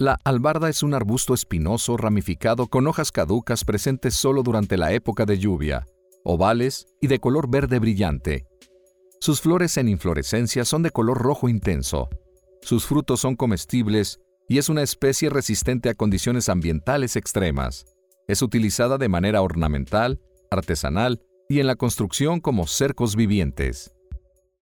La albarda es un arbusto espinoso ramificado con hojas caducas presentes solo durante la época de lluvia, ovales y de color verde brillante. Sus flores en inflorescencia son de color rojo intenso. Sus frutos son comestibles y es una especie resistente a condiciones ambientales extremas. Es utilizada de manera ornamental, artesanal y en la construcción como cercos vivientes.